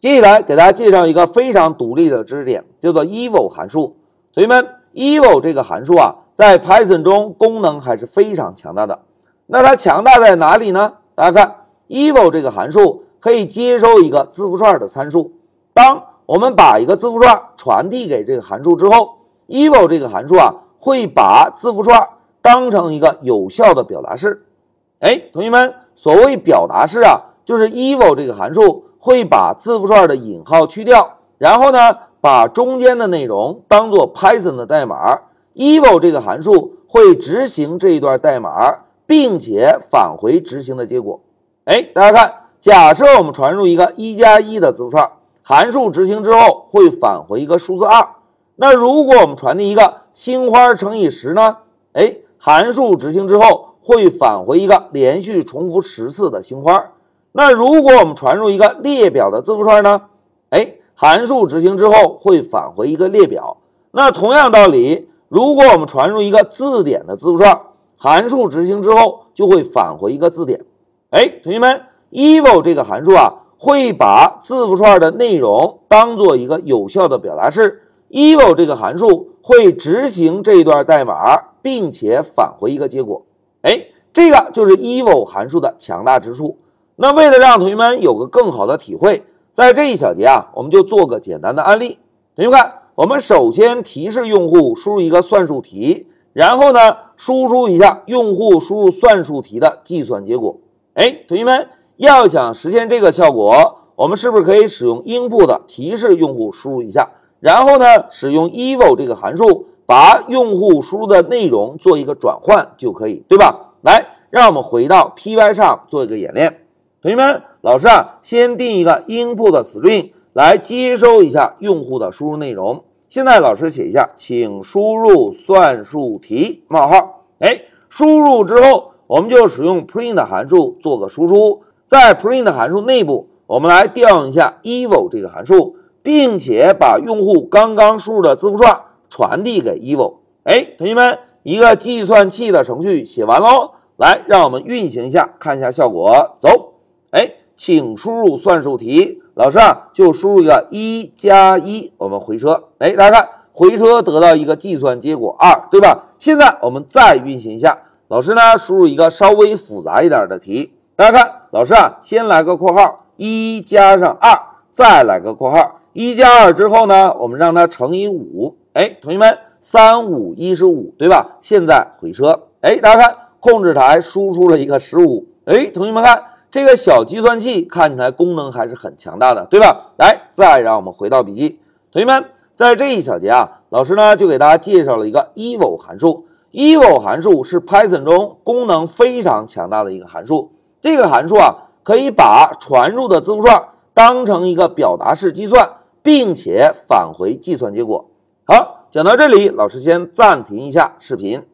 接下来给大家介绍一个非常独立的知识点，叫做 eval 函数。同学们，eval 这个函数啊，在 Python 中功能还是非常强大的。那它强大在哪里呢？大家看，eval 这个函数可以接收一个字符串的参数。当我们把一个字符串传递给这个函数之后，eval 这个函数啊，会把字符串当成一个有效的表达式。哎，同学们，所谓表达式啊，就是 eval 这个函数。会把字符串的引号去掉，然后呢，把中间的内容当做 Python 的代码，eval 这个函数会执行这一段代码，并且返回执行的结果。哎，大家看，假设我们传入一个一加一的字符串，函数执行之后会返回一个数字二。那如果我们传递一个星花乘以十呢？哎，函数执行之后会返回一个连续重复十次的星花。那如果我们传入一个列表的字符串呢？哎，函数执行之后会返回一个列表。那同样道理，如果我们传入一个字典的字符串，函数执行之后就会返回一个字典。哎，同学们，eval 这个函数啊，会把字符串的内容当做一个有效的表达式。eval 这个函数会执行这段代码，并且返回一个结果。哎，这个就是 eval 函数的强大之处。那为了让同学们有个更好的体会，在这一小节啊，我们就做个简单的案例。同学们看，我们首先提示用户输入一个算术题，然后呢，输出一下用户输入算术题的计算结果。哎，同学们要想实现这个效果，我们是不是可以使用 input 提示用户输入一下，然后呢，使用 eval 这个函数把用户输入的内容做一个转换就可以，对吧？来，让我们回到 Py 上做一个演练。同学们，老师啊，先定一个 input string 来接收一下用户的输入内容。现在老师写一下，请输入算术题冒号。哎，输入之后，我们就使用 print 函数做个输出。在 print 函数内部，我们来调用一下 eval 这个函数，并且把用户刚刚输入的字符串传递给 eval。哎，同学们，一个计算器的程序写完喽。来，让我们运行一下，看一下效果。走。哎，请输入算术题，老师啊，就输入一个一加一，我们回车。哎，大家看，回车得到一个计算结果二，对吧？现在我们再运行一下，老师呢，输入一个稍微复杂一点的题。大家看，老师啊，先来个括号，一加上二，再来个括号，一加二之后呢，我们让它乘以五。哎，同学们，三五一十五，对吧？现在回车。哎，大家看，控制台输出了一个十五。哎，同学们看。这个小计算器看起来功能还是很强大的，对吧？来，再让我们回到笔记，同学们，在这一小节啊，老师呢就给大家介绍了一个 eval 函数。eval 函数是 Python 中功能非常强大的一个函数。这个函数啊，可以把传入的字符串当成一个表达式计算，并且返回计算结果。好，讲到这里，老师先暂停一下视频。